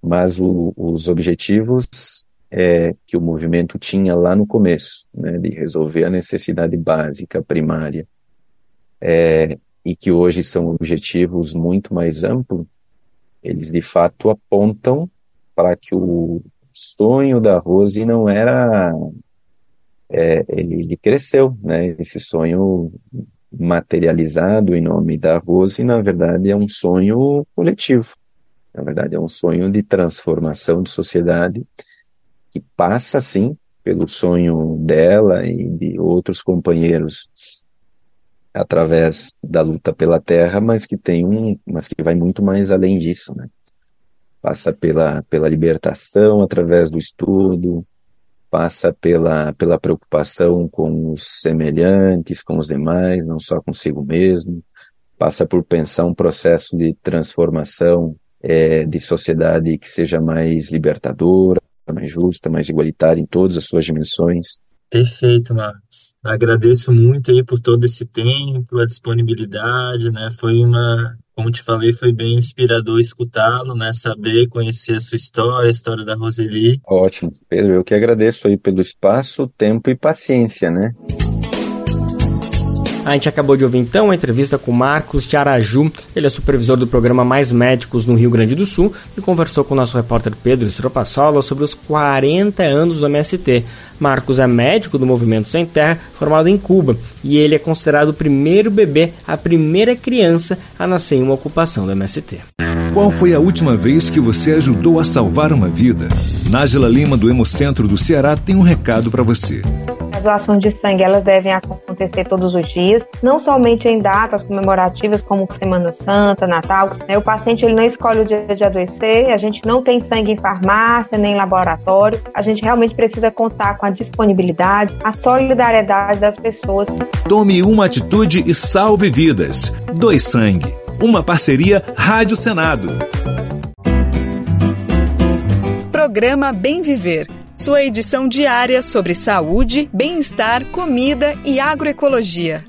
Mas o, os objetivos é, que o movimento tinha lá no começo, né, de resolver a necessidade básica, primária, é, e que hoje são objetivos muito mais amplos, eles de fato apontam para que o, sonho da Rose não era. É, ele, ele, cresceu, né? Esse sonho materializado em nome da Rose, na verdade, é um sonho coletivo. Na verdade, é um sonho de transformação de sociedade que passa, sim, pelo sonho dela e de outros companheiros através da luta pela terra, mas que tem um, mas que vai muito mais além disso, né? Passa pela, pela libertação através do estudo, passa pela, pela preocupação com os semelhantes, com os demais, não só consigo mesmo, passa por pensar um processo de transformação é, de sociedade que seja mais libertadora, mais justa, mais igualitária em todas as suas dimensões.
Perfeito, Marcos. Agradeço muito aí por todo esse tempo, a disponibilidade, né? Foi uma, como te falei, foi bem inspirador escutá-lo, né? Saber, conhecer a sua história, a história da Roseli.
Ótimo, Pedro. Eu que agradeço aí pelo espaço, tempo e paciência, né?
A gente acabou de ouvir então a entrevista com Marcos Tiaraju, ele é supervisor do programa Mais Médicos no Rio Grande do Sul e conversou com o nosso repórter Pedro Estropassola sobre os 40 anos do MST. Marcos é médico do Movimento Sem Terra, formado em Cuba, e ele é considerado o primeiro bebê, a primeira criança a nascer em uma ocupação do MST.
Qual foi a última vez que você ajudou a salvar uma vida? Nájila Lima, do Hemocentro do Ceará, tem um recado para você.
Doações de sangue elas devem acontecer todos os dias, não somente em datas comemorativas como Semana Santa, Natal. Né? O paciente ele não escolhe o dia de adoecer, a gente não tem sangue em farmácia nem em laboratório. A gente realmente precisa contar com a disponibilidade, a solidariedade das pessoas.
Tome uma atitude e salve vidas. Doe sangue. Uma parceria Rádio Senado.
Programa Bem Viver sua edição diária sobre saúde, bem-estar, comida e agroecologia.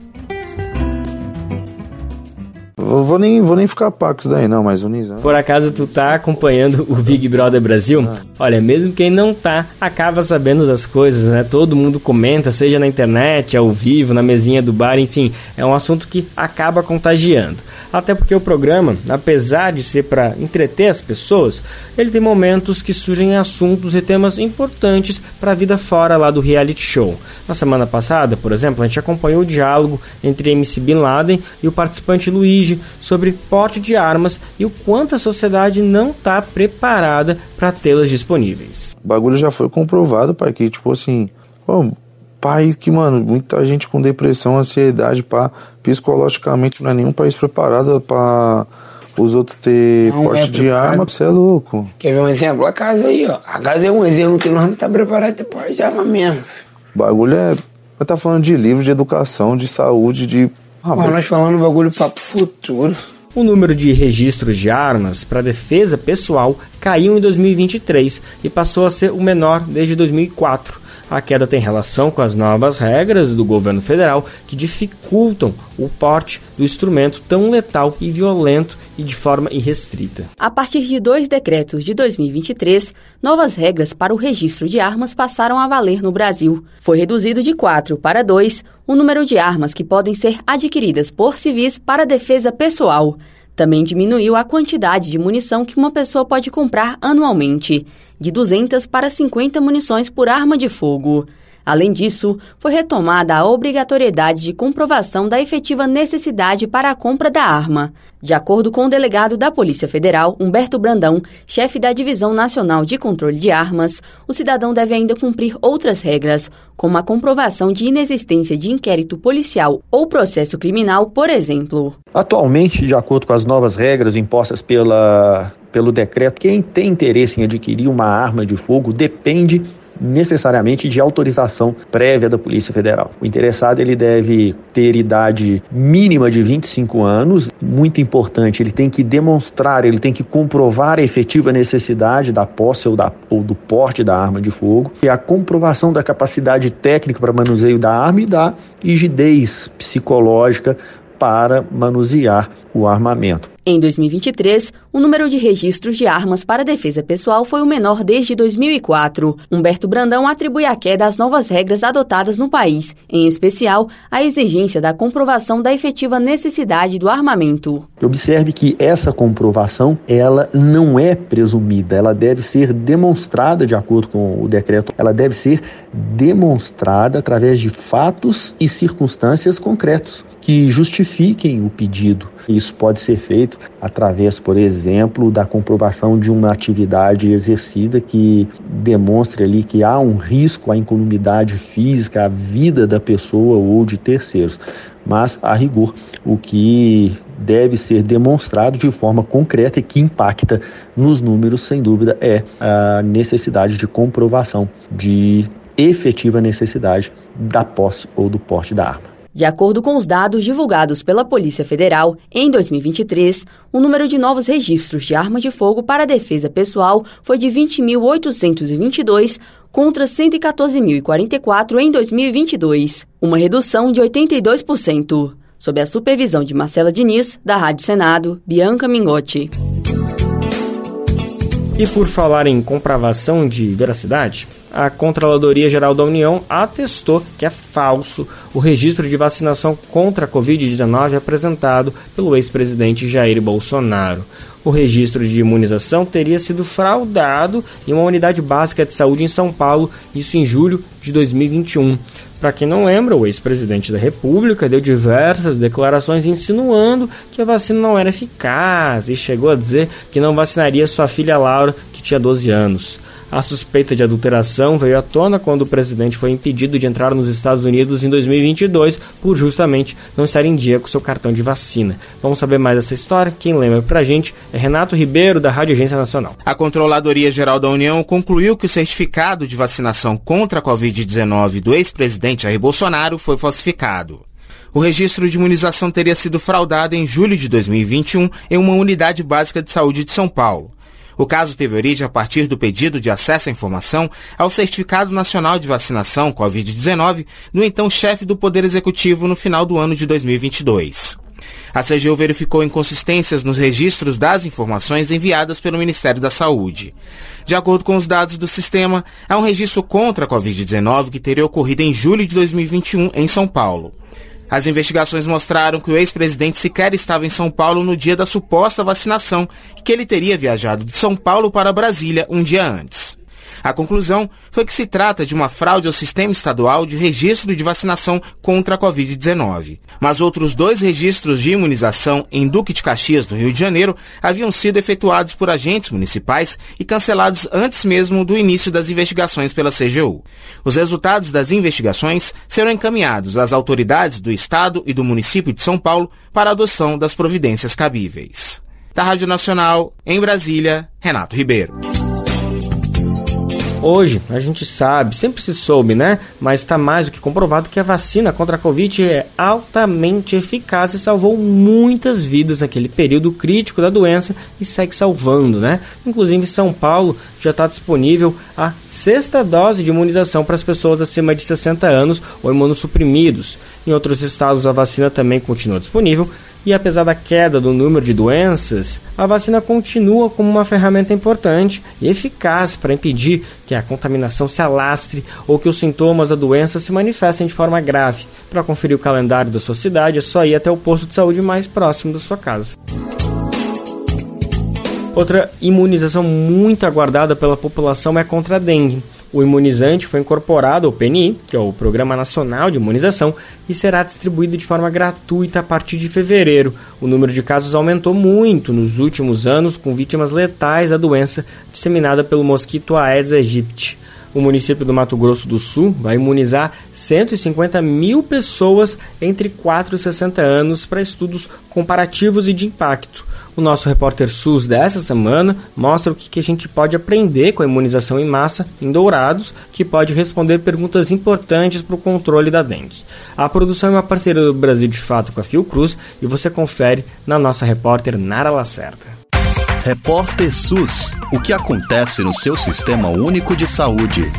Eu vou nem, vou nem ficar paco isso daí, não, mas o Nizam.
Por acaso tu tá acompanhando o Big Brother Brasil? Ah. Olha, mesmo quem não tá, acaba sabendo das coisas, né? Todo mundo comenta, seja na internet, ao vivo, na mesinha do bar, enfim, é um assunto que acaba contagiando. Até porque o programa, apesar de ser para entreter as pessoas, ele tem momentos que surgem assuntos e temas importantes para a vida fora lá do reality show. Na semana passada, por exemplo, a gente acompanhou o diálogo entre MC Bin Laden e o participante Luigi sobre porte de armas e o quanto a sociedade não está preparada para tê-las disponíveis.
O bagulho já foi comprovado, pai, que tipo assim, pô, país que, mano, muita gente com depressão, ansiedade, pá, psicologicamente não é nenhum país preparado para os outros ter não porte é de arma, você é louco.
Quer ver um exemplo? A casa aí, ó. A casa é um exemplo que nós não estamos preparados para porte de arma mesmo.
O bagulho é. Eu tá falando de livro, de educação, de saúde, de
ah, Pô, nós falando bagulho para futuro.
O número de registros de armas para defesa pessoal caiu em 2023 e passou a ser o menor desde 2004. A queda tem relação com as novas regras do governo federal que dificultam o porte do instrumento tão letal e violento e de forma irrestrita.
A partir de dois decretos de 2023, novas regras para o registro de armas passaram a valer no Brasil. Foi reduzido de 4 para 2 o número de armas que podem ser adquiridas por civis para defesa pessoal. Também diminuiu a quantidade de munição que uma pessoa pode comprar anualmente, de 200 para 50 munições por arma de fogo. Além disso, foi retomada a obrigatoriedade de comprovação da efetiva necessidade para a compra da arma. De acordo com o delegado da Polícia Federal, Humberto Brandão, chefe da Divisão Nacional de Controle de Armas, o cidadão deve ainda cumprir outras regras, como a comprovação de inexistência de inquérito policial ou processo criminal, por exemplo.
Atualmente, de acordo com as novas regras impostas pela, pelo decreto, quem tem interesse em adquirir uma arma de fogo depende necessariamente de autorização prévia da Polícia Federal. O interessado ele deve ter idade mínima de 25 anos, muito importante, ele tem que demonstrar, ele tem que comprovar a efetiva necessidade da posse ou, da, ou do porte da arma de fogo, e a comprovação da capacidade técnica para manuseio da arma e da rigidez psicológica para manusear o armamento.
Em 2023, o número de registros de armas para defesa pessoal foi o menor desde 2004. Humberto Brandão atribui a queda às novas regras adotadas no país, em especial a exigência da comprovação da efetiva necessidade do armamento.
Observe que essa comprovação, ela não é presumida, ela deve ser demonstrada de acordo com o decreto, ela deve ser demonstrada através de fatos e circunstâncias concretos que justifiquem o pedido. Isso pode ser feito através, por exemplo, da comprovação de uma atividade exercida que demonstre ali que há um risco à incolumidade física, à vida da pessoa ou de terceiros. Mas, a rigor, o que deve ser demonstrado de forma concreta e que impacta nos números, sem dúvida, é a necessidade de comprovação de efetiva necessidade da posse ou do porte da arma.
De acordo com os dados divulgados pela Polícia Federal, em 2023, o número de novos registros de arma de fogo para defesa pessoal foi de 20.822 contra 114.044 em 2022, uma redução de 82%. Sob a supervisão de Marcela Diniz, da Rádio Senado, Bianca Mingotti.
E por falar em comprovação de veracidade, a Controladoria Geral da União atestou que é falso o registro de vacinação contra a Covid-19 apresentado pelo ex-presidente Jair Bolsonaro. O registro de imunização teria sido fraudado em uma unidade básica de saúde em São Paulo, isso em julho de 2021. Para quem não lembra, o ex-presidente da República deu diversas declarações insinuando que a vacina não era eficaz e chegou a dizer que não vacinaria sua filha Laura, que tinha 12 anos. A suspeita de adulteração veio à tona quando o presidente foi impedido de entrar nos Estados Unidos em 2022 por justamente não estar em dia com seu cartão de vacina. Vamos saber mais dessa história? Quem lembra pra gente é Renato Ribeiro, da Rádio Agência Nacional.
A Controladoria Geral da União concluiu que o certificado de vacinação contra a Covid-19 do ex-presidente Jair Bolsonaro foi falsificado. O registro de imunização teria sido fraudado em julho de 2021 em uma unidade básica de saúde de São Paulo. O caso teve origem a partir do pedido de acesso à informação ao Certificado Nacional de Vacinação Covid-19 do então chefe do Poder Executivo no final do ano de 2022. A CGU verificou inconsistências nos registros das informações enviadas pelo Ministério da Saúde. De acordo com os dados do sistema, há um registro contra a Covid-19 que teria ocorrido em julho de 2021 em São Paulo. As investigações mostraram que o ex-presidente sequer estava em São Paulo no dia da suposta vacinação e que ele teria viajado de São Paulo para Brasília um dia antes. A conclusão foi que se trata de uma fraude ao sistema estadual de registro de vacinação contra a Covid-19. Mas outros dois registros de imunização em Duque de Caxias, no Rio de Janeiro, haviam sido efetuados por agentes municipais e cancelados antes mesmo do início das investigações pela CGU. Os resultados das investigações serão encaminhados às autoridades do Estado e do município de São Paulo para adoção das providências cabíveis. Da Rádio Nacional, em Brasília, Renato Ribeiro.
Hoje, a gente sabe, sempre se soube, né? Mas está mais do que comprovado que a vacina contra a Covid é altamente eficaz e salvou muitas vidas naquele período crítico da doença e segue salvando, né? Inclusive, São Paulo já está disponível a sexta dose de imunização para as pessoas acima de 60 anos ou imunossuprimidos. Em outros estados, a vacina também continua disponível e apesar da queda do número de doenças, a vacina continua como uma ferramenta importante e eficaz para impedir que a contaminação se alastre ou que os sintomas da doença se manifestem de forma grave. Para conferir o calendário da sua cidade, é só ir até o posto de saúde mais próximo da sua casa. Outra imunização muito aguardada pela população é contra a dengue. O imunizante foi incorporado ao PNI, que é o Programa Nacional de Imunização, e será distribuído de forma gratuita a partir de fevereiro. O número de casos aumentou muito nos últimos anos, com vítimas letais da doença disseminada pelo mosquito Aedes aegypti. O município do Mato Grosso do Sul vai imunizar 150 mil pessoas entre 4 e 60 anos para estudos comparativos e de impacto. O nosso repórter SUS dessa semana mostra o que a gente pode aprender com a imunização em massa em Dourados, que pode responder perguntas importantes para o controle da dengue. A produção é uma parceria do Brasil de Fato com a Fiocruz e você confere na nossa repórter Nara Lacerda.
Repórter SUS. O que acontece no seu sistema único de saúde?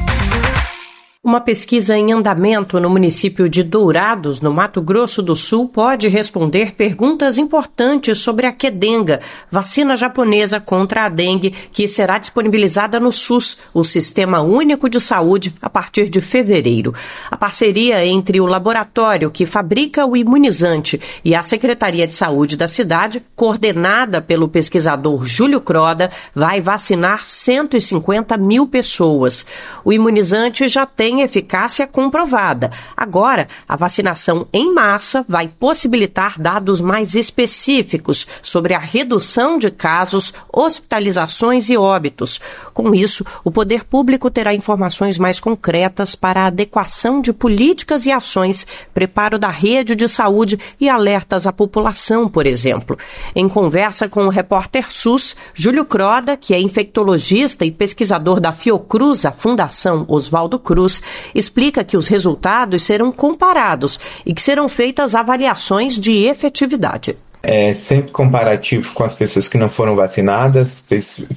Uma pesquisa em andamento no município de Dourados, no Mato Grosso do Sul, pode responder perguntas importantes sobre a quedenga, vacina japonesa contra a dengue, que será disponibilizada no SUS, o Sistema Único de Saúde, a partir de fevereiro. A parceria entre o laboratório que fabrica o imunizante e a Secretaria de Saúde da cidade, coordenada pelo pesquisador Júlio Croda, vai vacinar 150 mil pessoas. O imunizante já tem eficácia comprovada. Agora, a vacinação em massa vai possibilitar dados mais específicos sobre a redução de casos, hospitalizações e óbitos. Com isso, o poder público terá informações mais concretas para a adequação de políticas e ações, preparo da rede de saúde e alertas à população, por exemplo. Em conversa com o repórter SUS, Júlio Croda, que é infectologista e pesquisador da Fiocruz, a Fundação Oswaldo Cruz, explica que os resultados serão comparados e que serão feitas avaliações de efetividade.
É sempre comparativo com as pessoas que não foram vacinadas,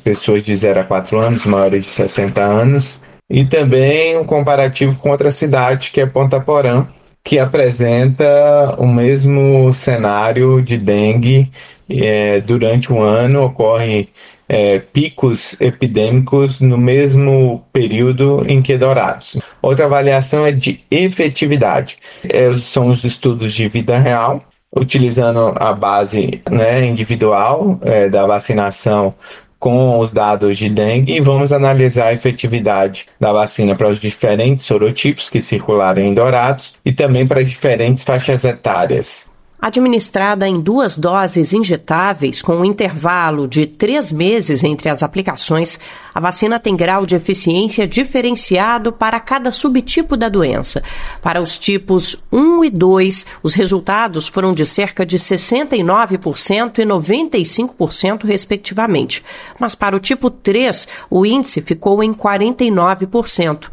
pessoas de 0 a 4 anos, maiores de 60 anos, e também um comparativo com outra cidade, que é Ponta Porã, que apresenta o mesmo cenário de dengue. É, durante um ano ocorrem é, picos epidêmicos no mesmo período em que Dourados. Outra avaliação é de efetividade. É, são os estudos de vida real, utilizando a base né, individual é, da vacinação com os dados de dengue e vamos analisar a efetividade da vacina para os diferentes sorotipos que circularam em Dourados e também para as diferentes faixas etárias.
Administrada em duas doses injetáveis, com um intervalo de três meses entre as aplicações, a vacina tem grau de eficiência diferenciado para cada subtipo da doença. Para os tipos 1 e 2, os resultados foram de cerca de 69% e 95%, respectivamente. Mas para o tipo 3, o índice ficou em 49%.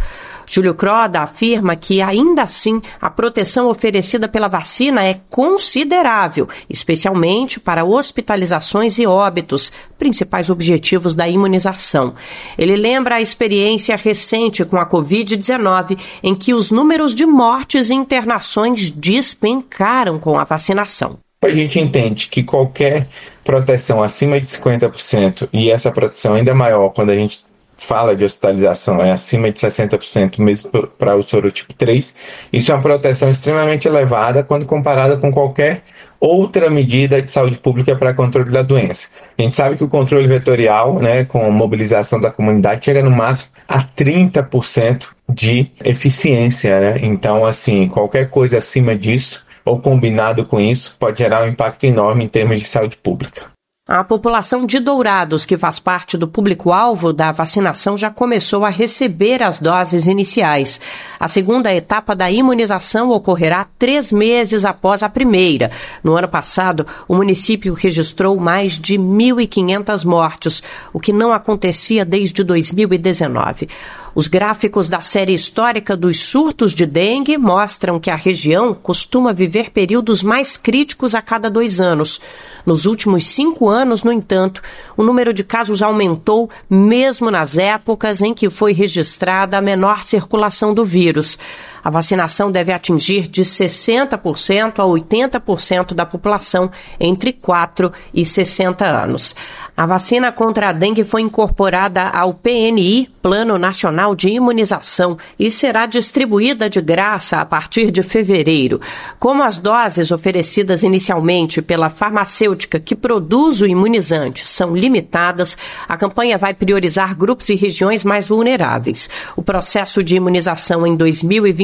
Júlio Croda afirma que, ainda assim, a proteção oferecida pela vacina é considerável, especialmente para hospitalizações e óbitos, principais objetivos da imunização. Ele lembra a experiência recente com a Covid-19, em que os números de mortes e internações despencaram com a vacinação.
A gente entende que qualquer proteção acima de 50% e essa proteção ainda maior quando a gente fala de hospitalização é acima de 60% mesmo para o sorotipo 3. Isso é uma proteção extremamente elevada quando comparada com qualquer outra medida de saúde pública para controle da doença. A gente sabe que o controle vetorial, né, com a mobilização da comunidade, chega no máximo a 30% de eficiência. Né? Então, assim, qualquer coisa acima disso ou combinado com isso pode gerar um impacto enorme em termos de saúde pública.
A população de Dourados, que faz parte do público-alvo da vacinação, já começou a receber as doses iniciais. A segunda etapa da imunização ocorrerá três meses após a primeira. No ano passado, o município registrou mais de 1.500 mortes, o que não acontecia desde 2019. Os gráficos da série histórica dos surtos de dengue mostram que a região costuma viver períodos mais críticos a cada dois anos. Nos últimos cinco anos, no entanto, o número de casos aumentou, mesmo nas épocas em que foi registrada a menor circulação do vírus. A vacinação deve atingir de 60% a 80% da população entre 4 e 60 anos. A vacina contra a dengue foi incorporada ao PNI, Plano Nacional de Imunização, e será distribuída de graça a partir de fevereiro. Como as doses oferecidas inicialmente pela farmacêutica que produz o imunizante são limitadas, a campanha vai priorizar grupos e regiões mais vulneráveis. O processo de imunização em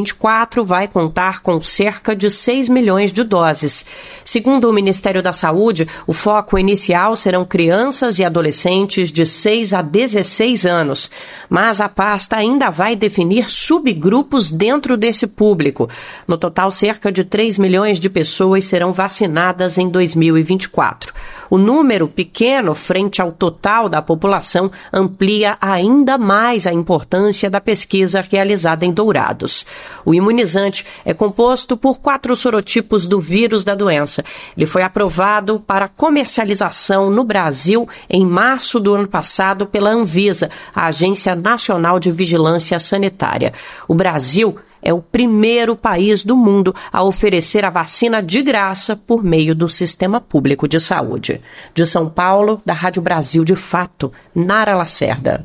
2024 vai contar com cerca de 6 milhões de doses. Segundo o Ministério da Saúde, o foco inicial serão crianças e adolescentes de 6 a 16 anos, mas a pasta ainda vai definir subgrupos dentro desse público. No total, cerca de 3 milhões de pessoas serão vacinadas em 2024. O número pequeno frente ao total da população amplia ainda mais a importância da pesquisa realizada em Dourados. O imunizante é composto por quatro sorotipos do vírus da doença. Ele foi aprovado para comercialização no Brasil em março do ano passado pela Anvisa, a Agência Nacional de Vigilância Sanitária. O Brasil é o primeiro país do mundo a oferecer a vacina de graça por meio do sistema público de saúde. De São Paulo, da Rádio Brasil de Fato, Nara Lacerda.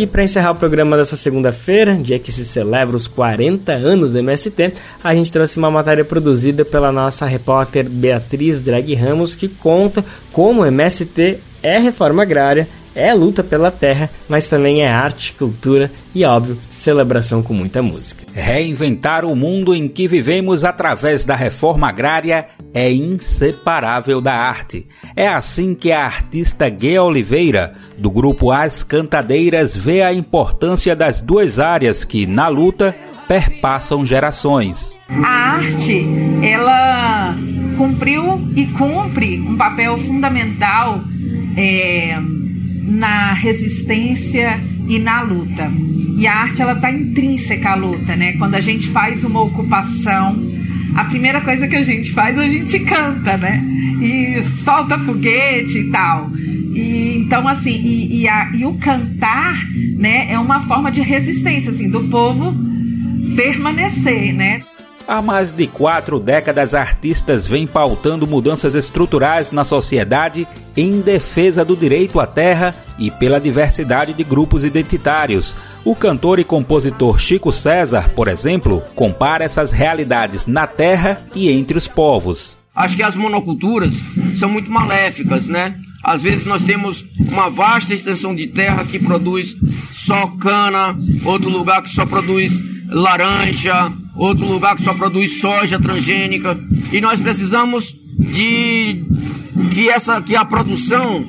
E para encerrar o programa dessa segunda-feira, dia que se celebra os 40 anos do MST, a gente trouxe uma matéria produzida pela nossa repórter Beatriz Drag Ramos que conta como o MST é reforma agrária é luta pela terra, mas também é arte, cultura e, óbvio, celebração com muita música.
Reinventar o mundo em que vivemos através da reforma agrária é inseparável da arte. É assim que a artista Gay Oliveira, do grupo As Cantadeiras, vê a importância das duas áreas que, na luta, perpassam gerações.
A arte, ela cumpriu e cumpre um papel fundamental. É na resistência e na luta. E a arte ela está intrínseca à luta, né? Quando a gente faz uma ocupação, a primeira coisa que a gente faz a gente canta, né? E solta foguete e tal. E então assim, e, e, a, e o cantar, né, é uma forma de resistência assim do povo permanecer, né?
Há mais de quatro décadas, artistas vêm pautando mudanças estruturais na sociedade em defesa do direito à terra e pela diversidade de grupos identitários. O cantor e compositor Chico César, por exemplo, compara essas realidades na terra e entre os povos.
Acho que as monoculturas são muito maléficas, né? Às vezes nós temos uma vasta extensão de terra que produz só cana, outro lugar que só produz laranja, outro lugar que só produz soja transgênica, e nós precisamos de que essa que a produção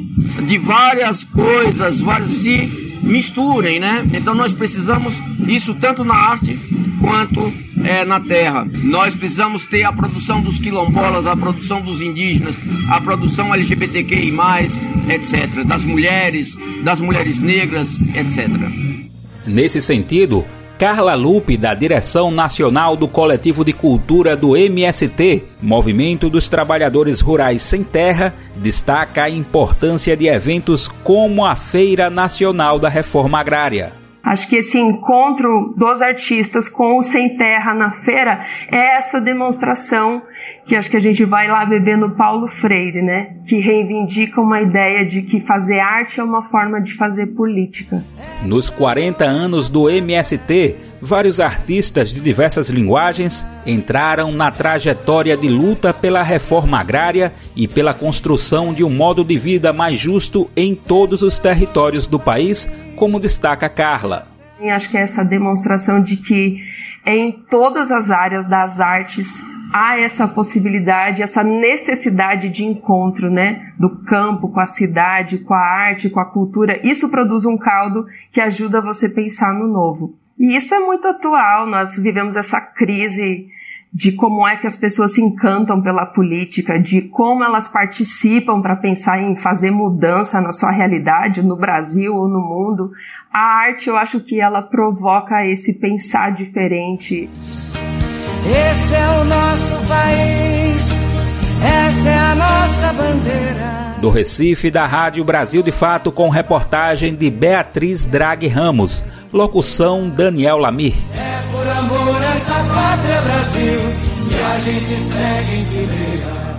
de várias coisas várias, se misturem, né? Então nós precisamos isso tanto na arte quanto é, na terra. Nós precisamos ter a produção dos quilombolas, a produção dos indígenas, a produção LGBTQI+, etc., das mulheres, das mulheres negras, etc.
Nesse sentido, Carla Lupe, da direção nacional do Coletivo de Cultura do MST, Movimento dos Trabalhadores Rurais Sem Terra, destaca a importância de eventos como a Feira Nacional da Reforma Agrária.
Acho que esse encontro dos artistas com o Sem Terra na feira é essa demonstração que acho que a gente vai lá beber no Paulo Freire, né? Que reivindica uma ideia de que fazer arte é uma forma de fazer política.
Nos 40 anos do MST, vários artistas de diversas linguagens entraram na trajetória de luta pela reforma agrária e pela construção de um modo de vida mais justo em todos os territórios do país, como destaca Carla.
E acho que é essa demonstração de que em todas as áreas das artes há essa possibilidade, essa necessidade de encontro, né, do campo com a cidade, com a arte, com a cultura. Isso produz um caldo que ajuda você a pensar no novo. E isso é muito atual. Nós vivemos essa crise de como é que as pessoas se encantam pela política, de como elas participam para pensar em fazer mudança na sua realidade, no Brasil ou no mundo. A arte, eu acho que ela provoca esse pensar diferente.
Esse é o nosso país, essa é a nossa bandeira.
Do Recife, da Rádio Brasil de Fato, com reportagem de Beatriz Drag Ramos. Locução Daniel Lamir.
É por amor essa pátria Brasil que a gente segue em fileira.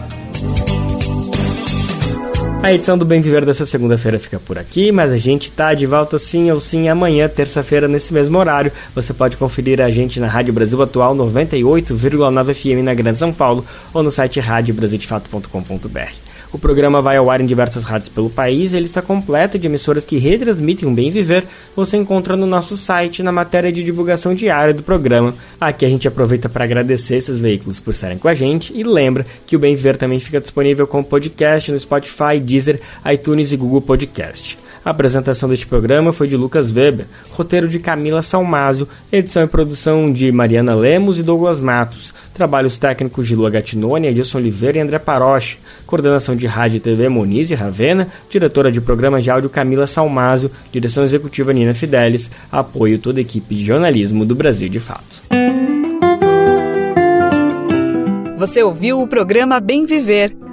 A edição do Bem Viver dessa segunda-feira fica por aqui, mas a gente tá de volta sim ou sim amanhã, terça-feira, nesse mesmo horário. Você pode conferir a gente na Rádio Brasil Atual 98,9 FM na Grande São Paulo ou no site radiobrasildefato.com.br. O programa vai ao ar em diversas rádios pelo país e a lista completa de emissoras que retransmitem o Bem Viver você encontra no nosso site na matéria de divulgação diária do programa. Aqui a gente aproveita para agradecer esses veículos por estarem com a gente e lembra que o Bem Viver também fica disponível como podcast no Spotify, Deezer, iTunes e Google Podcast. A apresentação deste programa foi de Lucas Weber, roteiro de Camila Salmásio, edição e produção de Mariana Lemos e Douglas Matos, trabalhos técnicos de Lua Gatinoni, Edilson Oliveira e André Paroche, coordenação de rádio e TV Moniz e Ravena, diretora de programas de áudio Camila Salmásio, direção executiva Nina Fidelis, apoio toda a equipe de jornalismo do Brasil de Fato.
Você ouviu o programa Bem Viver